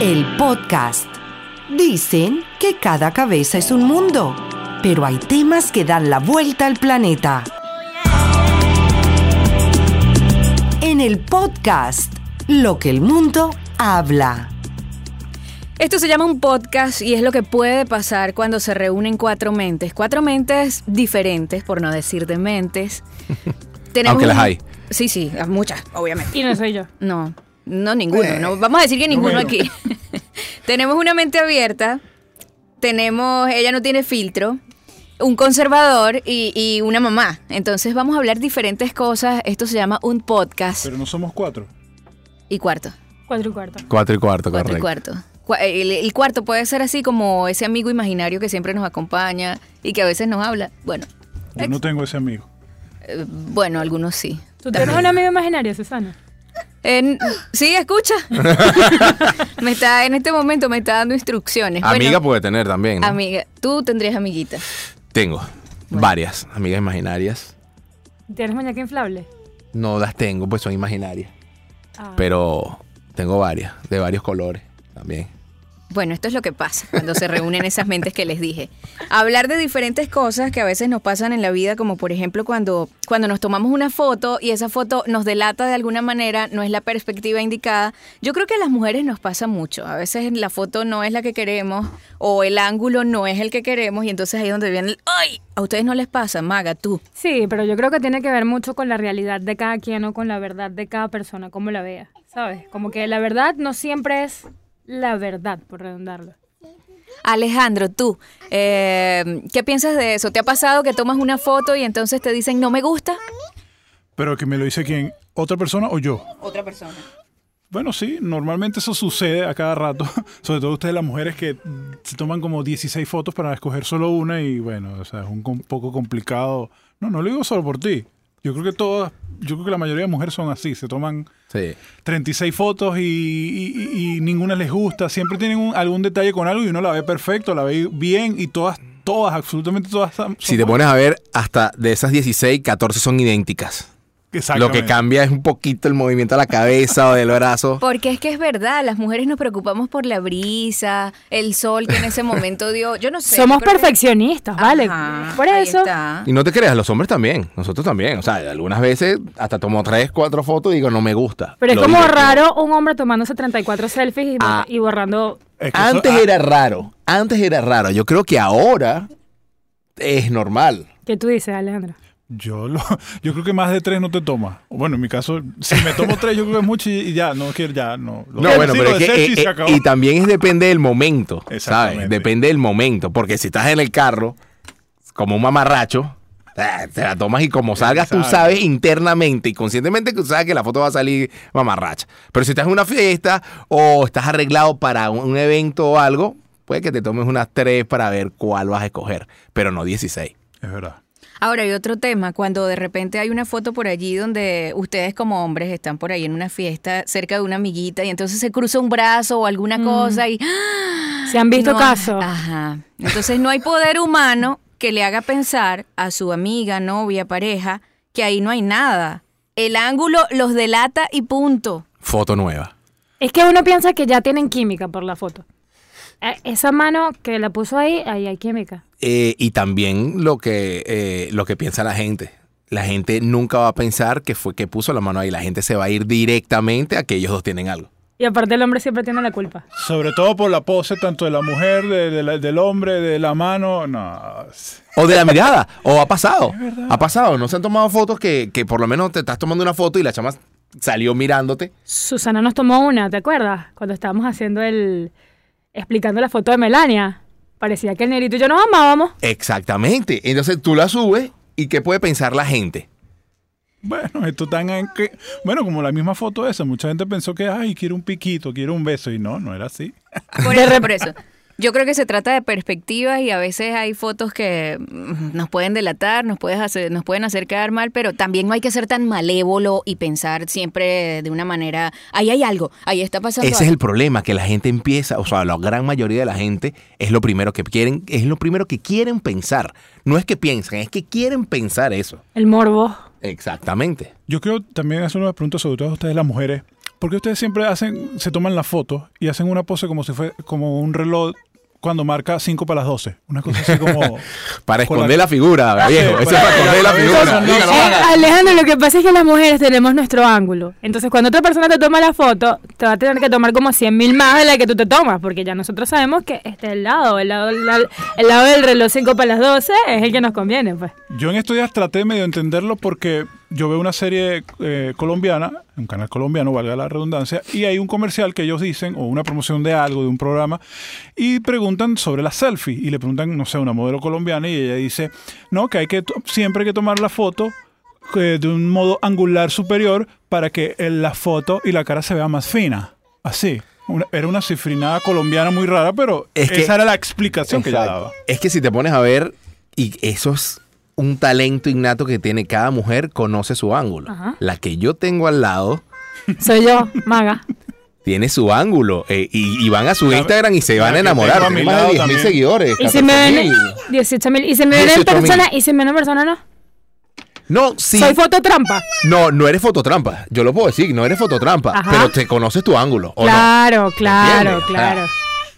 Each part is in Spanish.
El podcast. Dicen que cada cabeza es un mundo, pero hay temas que dan la vuelta al planeta. En el podcast, lo que el mundo habla. Esto se llama un podcast y es lo que puede pasar cuando se reúnen cuatro mentes. Cuatro mentes diferentes, por no decir de mentes. Aunque las hay. Sí, sí, muchas, obviamente. Y no soy yo. No, no ninguno. No, vamos a decir que ninguno bueno. aquí. tenemos una mente abierta, tenemos, ella no tiene filtro, un conservador y, y una mamá. Entonces vamos a hablar diferentes cosas. Esto se llama un podcast. Pero no somos cuatro. Y cuarto. Cuatro y cuarto. Cuatro y cuarto, Cuatro y cuarto. Cua- El, el cuarto puede ser así como ese amigo imaginario que siempre nos acompaña y que a veces nos habla. Bueno, Yo no tengo ese amigo. eh, bueno, algunos sí. ¿Tú tienes un amigo imaginario, Susana? En- sí, escucha. me está, en este momento me está dando instrucciones. Bueno, Amiga puede tener también. ¿no? Amiga, tú tendrías amiguita. Tengo varias amigas imaginarias. ¿Tienes muñeca inflable? No las tengo, pues son imaginarias. Ah. Pero tengo varias, de varios colores también. Bueno, esto es lo que pasa cuando se reúnen esas mentes que les dije. Hablar de diferentes cosas que a veces nos pasan en la vida, como por ejemplo cuando, cuando nos tomamos una foto y esa foto nos delata de alguna manera, no es la perspectiva indicada. Yo creo que a las mujeres nos pasa mucho. A veces la foto no es la que queremos o el ángulo no es el que queremos y entonces ahí es donde viene el ¡ay! A ustedes no les pasa, Maga, tú. Sí, pero yo creo que tiene que ver mucho con la realidad de cada quien o con la verdad de cada persona, cómo la vea, ¿sabes? Como que la verdad no siempre es la verdad, por redondarlo. Alejandro, tú, eh, ¿qué piensas de eso? ¿Te ha pasado que tomas una foto y entonces te dicen no me gusta? Pero que me lo dice quién, otra persona o yo. Otra persona. Bueno, sí, normalmente eso sucede a cada rato. Sobre todo ustedes las mujeres que se toman como 16 fotos para escoger solo una y bueno, o sea, es un poco complicado. No, no lo digo solo por ti. Yo creo que todas, yo creo que la mayoría de mujeres son así, se toman Sí. 36 fotos y, y- y- ninguna les gusta. Siempre tienen un- algún detalle con algo y uno la ve perfecto, la ve bien y todas, todas, absolutamente todas. son- Si te pones a ver, hasta de esas 16, 14 son idénticas. Lo que cambia es un poquito el movimiento de la cabeza o del brazo. Porque es que es verdad, las mujeres nos preocupamos por la brisa, el sol que en ese momento dio, yo no sé. Somos creo que- perfeccionistas, ¿vale? Ajá, por eso. está. Y no te creas, los hombres también, nosotros también. O sea, algunas veces hasta tomo tres, cuatro fotos y digo, no me gusta. Pero es como digo. raro un hombre tomándose 34 selfies y, Ah. y borrando. Es que eso- Antes ah, era raro, antes era raro. Yo creo que ahora es normal. ¿Qué tú dices, Alejandro? Yo, lo, yo creo que más de tres no te tomas. Bueno, en mi caso, si me tomo tres, yo creo que es mucho y, y ya, no quiero, ya, no. Lo No, bueno, pero es que, eh, eh, y también es depende del momento, ¿sabes? Depende del momento, porque si estás en el carro, como un mamarracho, eh, te la tomas y como salgas, tú sabes internamente y conscientemente que tú sabes que la foto va a salir mamarracha. Pero si estás en una fiesta o estás arreglado para un, un evento o algo, puede que te tomes unas tres para ver cuál vas a escoger, pero no 16. Es verdad. Ahora hay otro tema, cuando de repente hay una foto por allí donde ustedes como hombres están por ahí en una fiesta cerca de una amiguita y entonces se cruza un brazo o alguna cosa y... ¿Se han visto No, casos? Ajá. Entonces no hay poder humano que le haga pensar a su amiga, novia, pareja, que ahí no hay nada. El ángulo los delata y punto. Foto nueva. Es que uno piensa que ya tienen química por la foto. Eh, Esa mano que la puso ahí, ahí hay química. Eh, y también lo que, eh, lo que piensa la gente. La gente nunca va a pensar que fue que puso la mano ahí. La gente se va a ir directamente a que ellos dos tienen algo. Y aparte el hombre siempre tiene la culpa. Sobre todo por la pose, tanto de la mujer, de- de la- del hombre, de la mano. No. O de la mirada. o ha pasado. Ha pasado. No se han tomado fotos que, que por lo menos te estás tomando una foto y la chama salió mirándote. Susana nos tomó una, ¿te acuerdas? Cuando estábamos haciendo el... explicando la foto de Melania. Parecía que el negrito y yo nos amábamos. Exactamente. Entonces tú la subes y ¿qué puede pensar la gente? Bueno, esto tan en que. Bueno, como la misma foto esa. Mucha gente pensó que, ay, quiero un piquito, quiero un beso. Y no, no era así. Por eso, por eso. Yo creo que se trata de perspectivas y a veces hay fotos que mm, nos pueden delatar, nos, puedes hacer, nos pueden hacer quedar mal, pero también no hay que ser tan malévolo y pensar siempre de una manera, ahí hay algo, ahí está pasando Ese es algo". el problema, que la gente empieza, o sea, la gran mayoría de la gente es lo primero que quieren, es lo primero que quieren pensar. No es que piensan, es que quieren pensar eso. El morbo. Exactamente. Yo creo también hacer una pregunta sobre todo a ustedes las mujeres. ¿Por qué ustedes siempre hacen, se toman la foto y hacen una pose como si fue como un reloj cuando marca 5 para las 12? Una cosa así como... Para la- esconder la figura, viejo. Sí, Eso es para esconder la figura. No. Eh. Alejandro, lo que pasa es que las mujeres tenemos nuestro ángulo. Entonces, cuando otra persona te toma la foto, te va a tener que tomar como 100 mil más de la que tú te tomas, porque ya nosotros sabemos que este es el lado, el lado, el lado, el lado del reloj 5 para las 12 es el que nos conviene, pues. Yo en estos días traté medio de entenderlo porque yo veo una serie eh, colombiana, un canal colombiano, valga la redundancia, y hay un comercial que ellos dicen, o una promoción de algo, de un programa, y preguntan sobre la selfie, y le preguntan, no sé, a una modelo colombiana, y ella dice, no, que hay que, siempre hay que tomar la foto eh, de un modo angular superior para que eh, la foto y la cara se vea más fina. Así. Una- era una cifrinada colombiana muy rara, pero Es que- esa era la explicación que ella daba. Es que si te pones a ver, y eso es un talento innato que tiene cada mujer, conoce su ángulo. Ajá. La que yo tengo al lado Soy yo, maga. tiene su ángulo eh, y, y van a su Instagram y se van a enamorar. Tiene más de lado 10 mil seguidores. Y si me 14,000. ven 18 mil, y si me ven en 18,000. persona, y si me ven en persona, no. No, sí. Soy fototrampa. No, no eres fototrampa. Yo lo puedo decir, no eres fototrampa. Ajá. Pero te conoces tu ángulo. ¿o no? Claro, claro, claro.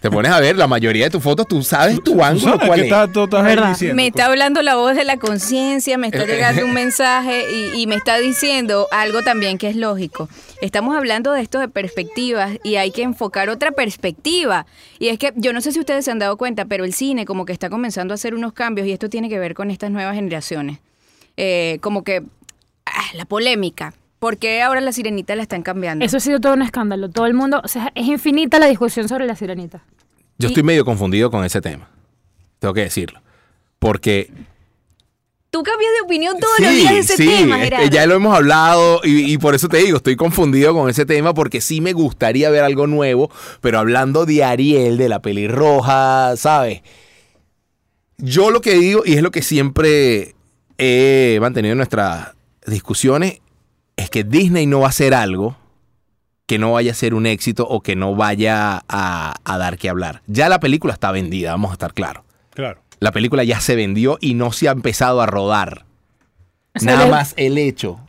Te pones a ver la mayoría de tus fotos, tú sabes tu ángulo cuál ¿qué es. estás- tú estás Es ahí verdad. diciendo? Me está hablando la voz de la conciencia, me está llegando un mensaje y, y me está diciendo algo también que es lógico. Estamos hablando de esto de perspectivas y hay que enfocar otra perspectiva. Y es que yo no sé si ustedes se han dado cuenta, pero el cine como que está comenzando a hacer unos cambios y esto tiene que ver con estas nuevas generaciones. Eh, como que ah, la polémica. ¿Por qué ahora la sirenita la están cambiando? Eso ha sido todo un escándalo. Todo el mundo, o sea, es infinita la discusión sobre la sirenita. Yo estoy medio confundido con ese tema. Tengo que decirlo. Porque Tú cambias de opinión todos los días de ese tema, este, Gerardo. ya lo hemos hablado y, y por eso te digo, estoy confundido con ese tema porque sí me gustaría ver algo nuevo, pero hablando de Ariel, de la pelirroja, ¿sabes? Yo lo que digo, y es lo que siempre he mantenido en nuestras discusiones, es que Disney no va a hacer algo que no vaya a ser un éxito o que no vaya a, a dar que hablar. Ya la película está vendida, vamos a estar claros. Claro. La película ya se vendió y no se ha empezado a rodar. Nada más el hecho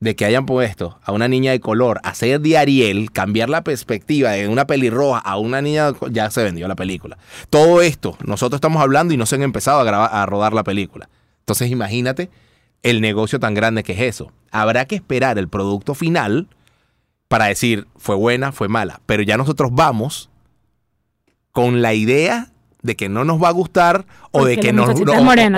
de que hayan puesto a una niña de color a ser de Ariel, cambiar la perspectiva de una pelirroja a una niña, de ya se vendió la película. Todo esto, nosotros estamos hablando y no se han empezado a, grabar, a rodar la película. Entonces imagínate el negocio tan grande que es eso. Habrá que esperar el producto final para decir fue buena, fue mala. Pero ya nosotros vamos con la idea de que no nos va a gustar o Porque de que nos, no-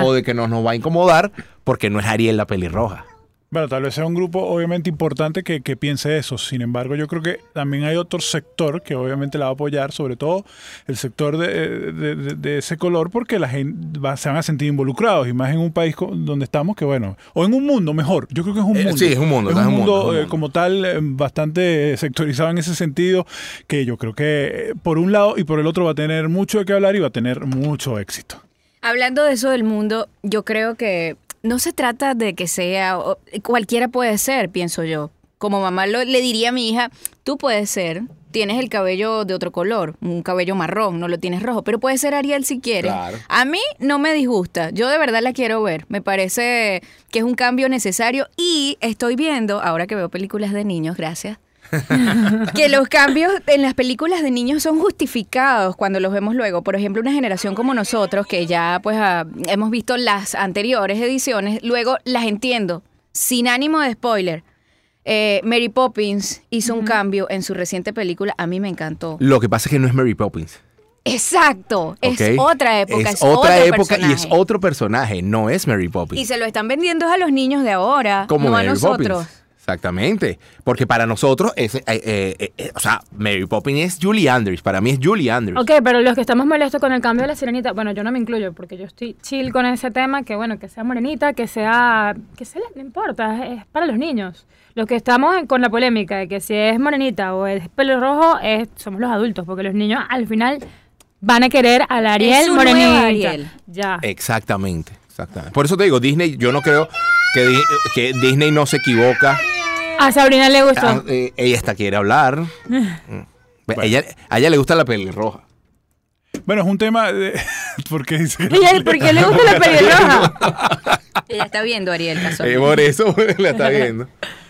o de que nos, nos va a incomodar porque no es Ariel la pelirroja. Bueno, tal vez sea un grupo obviamente importante que, que piense eso. Sin embargo, yo creo que también hay otro sector que obviamente la va a apoyar, sobre todo el sector de, de- de- de ese color, porque la gente va- se van a sentir involucrados, y más en un país donde estamos, que bueno, o en un mundo mejor. Yo creo que es un Eh, mundo. sí, es un mundo, Es es un un mundo, mundo, es un eh, mundo. como tal eh, bastante sectorizado en ese sentido, que yo creo que eh, por un lado y por el otro va a tener mucho de qué hablar y va a tener mucho éxito. Hablando de eso del mundo, yo creo que no se trata de que sea, cualquiera puede ser, pienso yo. Como mamá lo- le diría a mi hija, tú puedes ser, tienes el cabello de otro color, un cabello marrón, no lo tienes rojo, pero puede ser Ariel si quieres. Claro. A mí no me disgusta, yo de verdad la quiero ver, me parece que es un cambio necesario y estoy viendo, ahora que veo películas de niños, gracias, que los cambios en las películas de niños son justificados cuando los vemos luego. Por ejemplo, una generación como nosotros, que ya pues ah, hemos visto las anteriores ediciones, luego las entiendo, sin ánimo de spoiler. Eh, Mary Poppins hizo un cambio en su reciente película, a mí me encantó. Lo que pasa es que no es Mary Poppins. Exacto, es otra época, es, Es otra otro época y es personaje. otro personaje, no es Mary Poppins. Y se lo están vendiendo a los niños de ahora, como no a Mary nosotros. Exactamente. Porque para nosotros, es, eh, eh, eh, o sea, Mary Poppins es Julie Andrews. Para mí es Julie Andrews. Ok, pero los que estamos molestos con el cambio de la sirenita, bueno, yo no me incluyo porque yo estoy chill con ese tema, que bueno, que sea morenita, que sea, que se le no importa, es, es para los niños. Los que estamos en- con la polémica de que si es morenita o es pelo rojo, es, somos los adultos, porque los niños al final van a querer al Ariel su morenita. nueva Ariel. Ya. Exactamente, exactamente. Por eso te digo, Disney, yo no creo que, que Disney no se equivoca. A Sabrina le gustó. Ah, eh, ella hasta quiere hablar. Ella, a ella le gusta la pelirroja. Bueno, es un tema de... ¿Por qué dice que ¿Y él, por qué le gusta la pelirroja? Ella está viendo a Ariel Eh, casualmente. por eso la está viendo.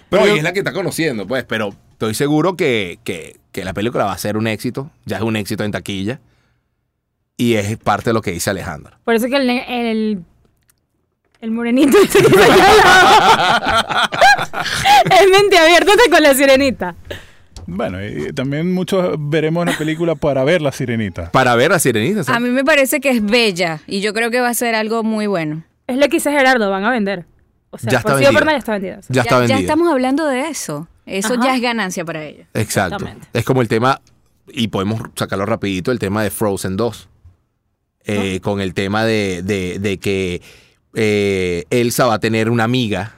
Pero yo- es la que está conociendo, pues. Pero Estoy seguro que, que- que la película va a ser un éxito. Ya es un éxito en taquilla. Y es parte de lo que dice Alejandro. Por eso que el, el, el morenito ese que salió al lado es mente abierta con la sirenita. Bueno, y también muchos veremos la película para ver la sirenita. Para ver a Sirenita. A mí me parece que es bella y yo creo que va a ser algo muy bueno. Es lo que dice Gerardo, van a vender. O sea, Ya está por sí o por vendida. ya está vendida. ya está vendida. estamos hablando de eso. Eso Ajá. ya es ganancia para ellos. Exacto. Exactamente. Es como el tema, y podemos sacarlo rapidito, el tema de Frozen 2. Eh, Con el tema de, de- de que eh, Elsa va a tener una amiga.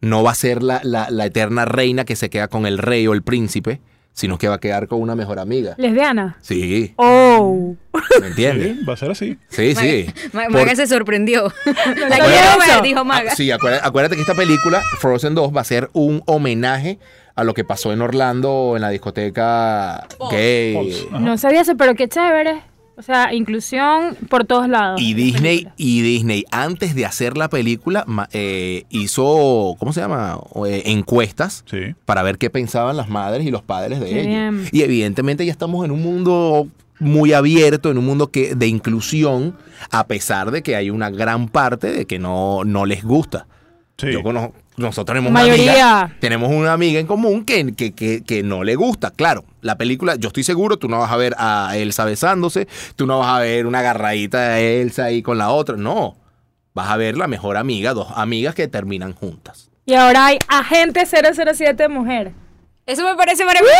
No va a ser la, la- la eterna reina que se queda con el rey o el príncipe, sino que va a quedar con una mejor amiga. Lesbiana. Sí, Oh. ¿me entiendes? Sí, va a ser así. Sí, sí. Por- Maga se sorprendió. La quiero ver, dijo Maga. Ah, sí, acuérdate, acuérdate que esta película, Frozen 2, va a ser un homenaje a lo que pasó en Orlando en la discoteca gay. No sabía eso, pero qué chévere. O sea, inclusión por todos lados. Y Disney, y Disney, antes de hacer la película, ma- eh, hizo, ¿cómo se llama? Eh, encuestas Sí. para ver qué pensaban las madres y los padres de ellos. Y evidentemente ya estamos en un mundo muy abierto, en un mundo que, de inclusión, a pesar de que hay una gran parte de que no, no les gusta. Sí. Yo conozco- nosotros tenemos Mayoría. una amiga, tenemos una amiga en común que, que, que, que no le gusta. Claro, la película, yo estoy seguro, tú no vas a ver a Elsa besándose, tú no vas a ver una agarradita de Elsa ahí con la otra, no. Vas a ver la mejor amiga, dos amigas que terminan juntas. Y ahora hay agente 007 mujer. Eso me parece maravilloso.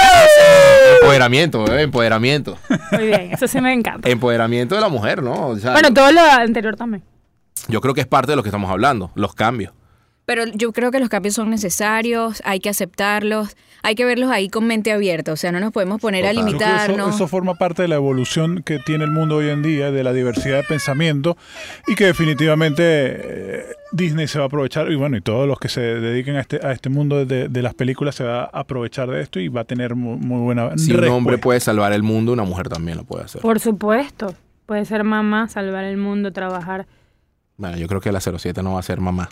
Empoderamiento, bebé, empoderamiento. Muy bien, eso sí me encanta. empoderamiento de la mujer, ¿no? O sea, Bueno, todo lo anterior también. yo creo que es parte de lo que estamos hablando, los cambios. Pero yo creo que los cambios son necesarios, hay que aceptarlos, hay que verlos ahí con mente abierta. O sea, no nos podemos poner a Total. Eso, limitarnos. eso forma parte de la evolución que tiene el mundo hoy en día, de la diversidad de pensamiento y que definitivamente eh, Disney se va a aprovechar y bueno, y todos los que se dediquen a este, a este mundo de, de las películas se va a aprovechar de esto y va a tener muy, muy buena Si un hombre puede salvar el mundo, una mujer también lo puede hacer. Por supuesto. Puede ser mamá, salvar el mundo, trabajar. Bueno, yo creo que la 07 no va a ser mamá.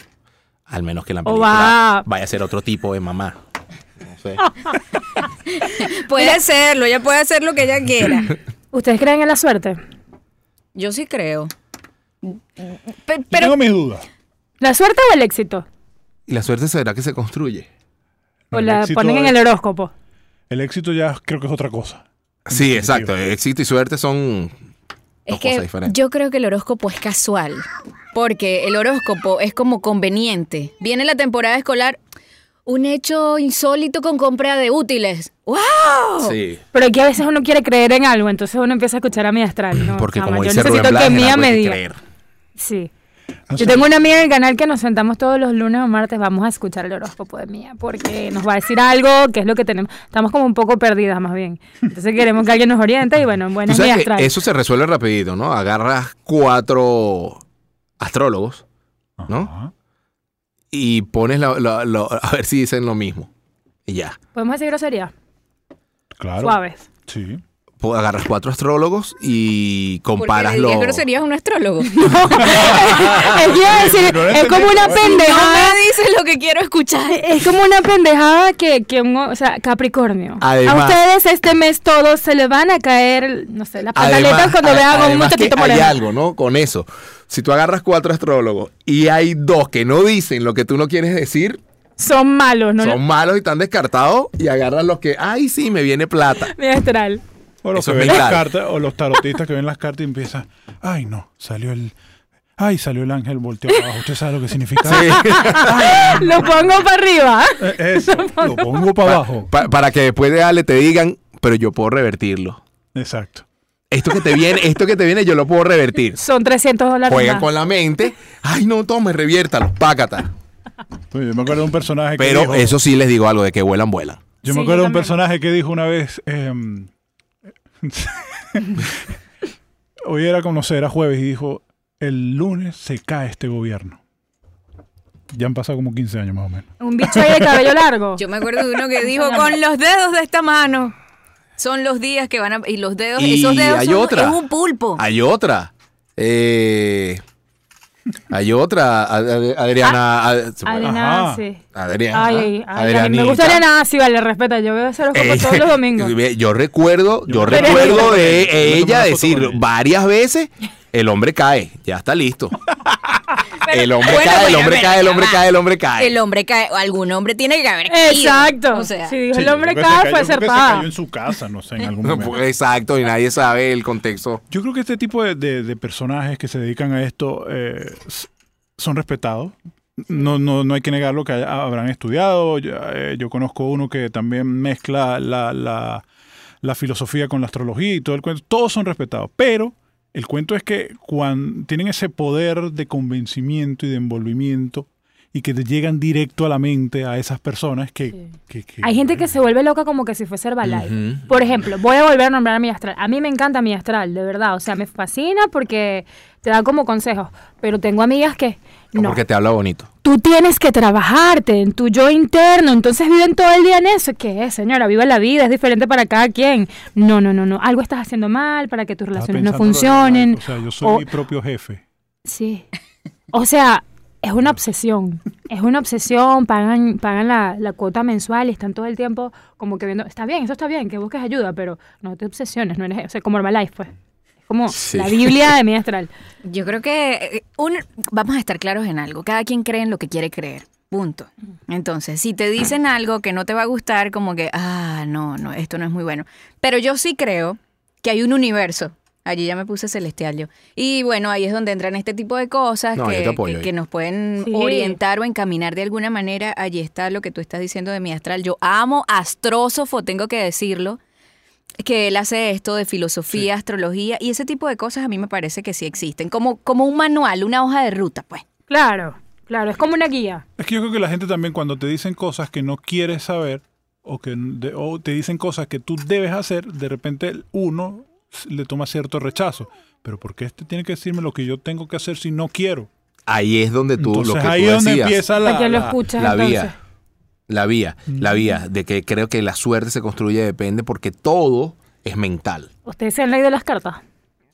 Al menos que la O película va- vaya a ser otro tipo de mamá. No sé. Puede hacerlo, ella puede hacer lo que ella quiera. ¿Ustedes creen en la suerte? Yo sí creo. Yo Pero tengo mis dudas. ¿La suerte o el éxito? ¿Y la suerte será que se construye? ¿O El la ponen en el horóscopo? El éxito ya creo que es otra cosa. Sí, exacto. Éxito y suerte son es que diferentes. yo creo que el horóscopo es casual, porque el horóscopo es como conveniente. Viene la temporada escolar, un hecho insólito con compra de útiles. ¡Wow! Sí. Pero aquí a veces uno quiere creer en algo, entonces uno empieza a escuchar a mi astral. ¿no? Porque Chama, como yo dice Rubén necesito que Blas, Mía me diga. creer. Yo sé. tengo una amiga en el canal que nos sentamos todos los lunes o martes, vamos a escuchar el horóscopo de Mía, porque nos va a decir algo que es lo que tenemos. Estamos como un poco perdidas más bien. Entonces queremos que alguien nos oriente y bueno, buenas astral. eso se resuelve rapidito, ¿no? Agarras cuatro astrólogos, ¿no? Ajá. Y pones la- la- la- a ver si dicen lo mismo. Y ya. ¿Podemos decir grosería? Claro. Suaves. Sí. Agarras cuatro astrólogos y comparas los... dirías groserías a un astrólogo. es, que iba a decir, No es como una entendí, no pendejada. me dices lo que quiero escuchar. Es como una pendejada que, que un, o sea, Capricornio. Además- a ustedes este mes todos se les van a caer, no sé, las pantaletas cuando vean a un muchachito hay algo, ¿no? Con eso. Si tú agarras cuatro astrólogos y hay dos que no dicen lo que tú no quieres decir, Son malos, ¿no? son malos y están descartados, y agarras los que, ay, sí, me viene plata. Mi astral. O los Eso que ven las cartas, o los tarotistas que ven las cartas y empiezan, ay no, salió el, ay salió el ángel volteado abajo. ¿Usted sabe lo que significa? Sí. Lo pongo para arriba. Eh, Eso, lo pongo para abajo. Pa- para que después de darle te digan, pero yo puedo revertirlo. Exacto. Esto que te viene, esto que te viene, yo lo puedo revertir. Son 300 dólares Juegan más. con la mente. Ay, no, tome, reviértalo, pácata. Yo me acuerdo de un personaje que Pero dijo, eso sí les digo algo de que vuelan, vuelan. Yo Sí, me acuerdo de un personaje que dijo una vez. em, hoy era como no sé, era jueves y dijo: El lunes se cae este gobierno. Ya han pasado como 15 años más o menos. Un bicho ahí de cabello largo. Yo me acuerdo de uno que dijo, con los dedos de esta mano. Son los días que van a... Y los dedos, Y esos dedos hay son, otra. es un pulpo. Hay otra. Eh, Hay otra, Adriana. a- se puede- Adriana, Ajá. sí. Adriana. Ay, ay, me gusta Adriana, sí, vale, respeta. Yo veo ese horóscopo Ella- todos los domingos. Yo recuerdo, yo recuerdo de ella decir varias veces, el hombre cae, ya está listo. Pero- el hombre bueno, cae, el hombre cae, el hombre cae, el hombre cae. El hombre cae, o algún hombre tiene que haber caído. Exacto. O sea, si dijo Sí, el hombre cae, cayó- fue que se acertada. cayó en su casa, no sé, en algún No, momento. pues, Exacto, y nadie sabe el contexto. Yo creo que este tipo de, de- de personajes que se dedican a esto eh, son respetados. No, no, no hay que negarlo que haya- habrán estudiado. Yo, eh, yo conozco uno que también mezcla la, la- la filosofía con la astrología y todo el cuento. Todos son respetados. Pero el cuento es que cuando tienen ese poder de convencimiento y de envolvimiento y que te llegan directo a la mente a esas personas que... que- que- Hay gente que se vuelve loca como que si fuese Herbalife. Por ejemplo, voy a volver a nombrar a mi astral. A mí me encanta mi astral, de verdad. O sea, me fascina porque te da como consejos. Pero tengo amigas que O no. Porque te habla bonito. Tú tienes que trabajarte en tu yo interno, entonces viven todo el día en eso. ¿Qué es, señora? Viva la vida, es diferente para cada quien. No, no, no, no. Algo estás haciendo mal para que tus relaciones no funcionen. O sea, yo soy O- mi propio jefe. Sí. O sea, es una obsesión. Es una obsesión. Pagan, pagan la, la cuota mensual y están todo el tiempo como que viendo. Está bien, eso está bien, que busques ayuda, pero no te obsesiones. No eres, o sea, como Herbalife, pues. Como Sí. la Biblia de mi astral. yo creo que eh, un, vamos a estar claros en algo. Cada quien cree en lo que quiere creer. Punto. Entonces, si te dicen algo que no te va a gustar, como que, ah, no, no, esto no es muy bueno. Pero yo sí creo que hay un universo. Allí ya me puse celestial yo. Y bueno, ahí es donde entran este tipo de cosas No, que, nos pueden Sí. orientar o encaminar de alguna manera. Allí está lo que tú estás diciendo de mi astral. Yo amo astrósofo, tengo que decirlo que él hace esto de filosofía, astrología y ese tipo de cosas a mí me parece que sí existen, como, como un manual, una hoja de ruta, pues. Claro, claro, es como una guía. Es que yo creo que la gente también cuando te dicen cosas que no quieres saber o que de- o te dicen cosas que tú debes hacer, de repente uno le toma cierto rechazo. Pero ¿por qué este tiene que decirme lo que yo tengo que hacer si no quiero? Ahí es donde tú, Entonces lo que ahí tú es donde decías. empieza ¿Para la, lo la- escuchas la entonces? vía. La vía, la vía, de que creo que la suerte se construye depende porque todo es mental. ¿Ustedes se han leído las cartas,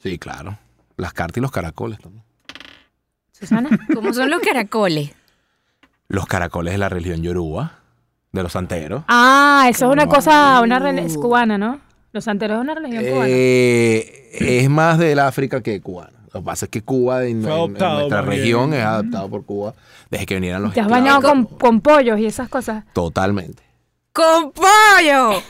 Sí, claro. Las cartas y los caracoles también. Susana? ¿Cómo son los caracoles? Los caracoles de la religión yoruba, de los santeros. Ah, eso es una cosa, una es cubana, ¿no? Los santeros es una religión cubana. Eh, es más del África que cubana. Lo que pasa es que Cuba, en, en- nuestra bien. región, es adaptado por Cuba desde que vinieran los Te has esclavos. bañado con, con pollos y esas cosas. Totalmente. ¡Con pollo!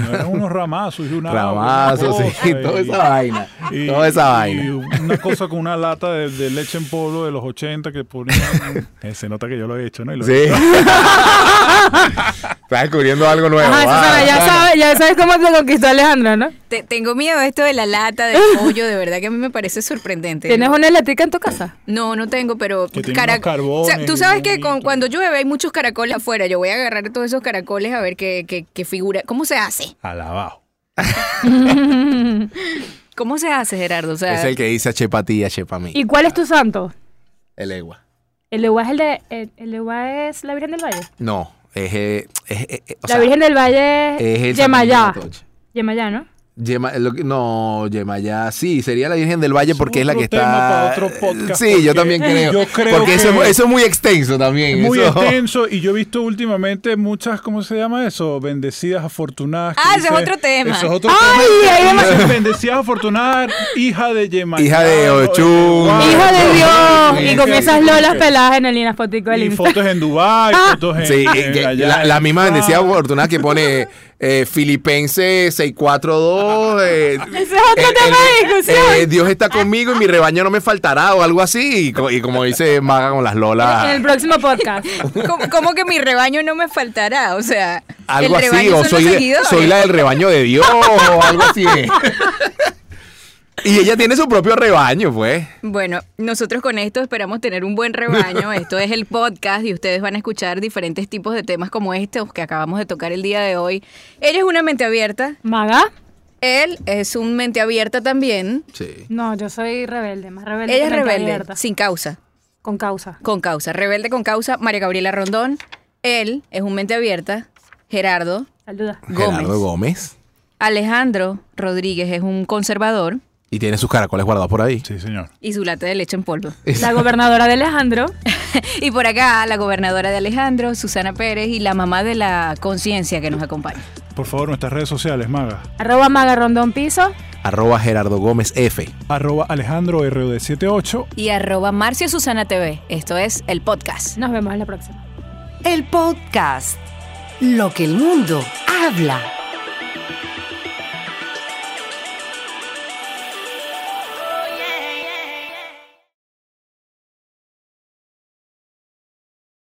No, eran unos ramazos y una Ramazos, una sí, cosa, toda y- esa vaina. y- toda esa y vaina. una cosa con una lata de, de leche en polvo de los 80 que ponían. Eh, se nota que yo lo he hecho, ¿no? Y lo he Sí. Estás descubriendo algo nuevo. Ajá, Susana, ah, ya sabes, ya sabes cómo te conquistó Alejandra, ¿no? Te- tengo miedo de esto de la lata de pollo, de verdad que a mí me parece sorprendente. ¿Tienes una eléctrica en tu casa? No, no tengo, pero Que tiene cara- unos carbones O sea, tú sabes que con- cuando llueve hay muchos caracoles afuera. Yo voy a agarrar todos esos caracoles a ver qué, qué- qué figura. ¿Cómo se hace? Alabado. ¿Cómo se hace, Gerardo? O sea, Es el que dice chepa a ti, chepa a mí. ¿Y cuál es tu santo? El egua. ¿El Ewa es el de. El, el Ewa es la Virgen del Valle? No, es, eh, es, eh, eh, o la sea, Virgen del Valle es es Yemayá. Yemayá, ¿no? Yema- lo que- no, Yemayá, sí, sería la Virgen del Valle porque es la que tema está. para otro podcast, sí, yo también creo. yo creo porque eso, que- es- eso es muy extenso también. Muy eso- extenso y yo he visto últimamente muchas, ¿cómo se llama eso? Bendecidas, afortunadas. Ah, ese es otro tema. Eso es otro Ay, tema. Dice, Bendecidas, afortunadas, hija de Yemayá. Hija de Ochun. Wow. Hijo de Dios. sí, y con esas lolas peladas en el inafotico del Y fotos en Dubái, fotos en, Sí, en que- allá la, en la misma bendecida afortunada que pone eh, Filipenses 642. eh, Ese es otro tema de discusión. eh, Dios está conmigo y mi rebaño no me faltará o algo así. Y, co- y como dice Maga con las En el lolas, próximo podcast. ¿cómo, cómo que mi rebaño no me faltará? O sea, algo el así. O soy, de- soy la del rebaño de Dios o algo así. Y ella tiene su propio rebaño, pues. Bueno, nosotros con esto esperamos tener un buen rebaño. Esto es el podcast y ustedes van a escuchar diferentes tipos de temas como estos que acabamos de tocar el día de hoy. Ella es una mente abierta. ¿Maga? Él es un mente abierta también. Sí. No, yo soy rebelde, más rebelde. Ella que es mente rebelde, abierta. sin causa. Con causa. Con causa. Rebelde con causa, María Gabriela Rondón. Él es un mente abierta. Gerardo. Saluda. Gómez. Gerardo Gómez. Alejandro Rodríguez es un conservador. Y tiene sus caracoles guardados por ahí. Sí, señor. Y su lata de leche en polvo. La gobernadora de Alejandro. y por acá, la gobernadora de Alejandro, Susana Pérez, y la mamá de la conciencia que nos acompaña. Por favor, nuestras redes sociales, Maga. arroba Maga Rondón Piso. Arroba Gerardo Gómez F. Arroba Alejandro ROD78. Y arroba Marcia Susana TV. Esto es el podcast. Nos vemos en la próxima. El podcast. Lo que el mundo habla.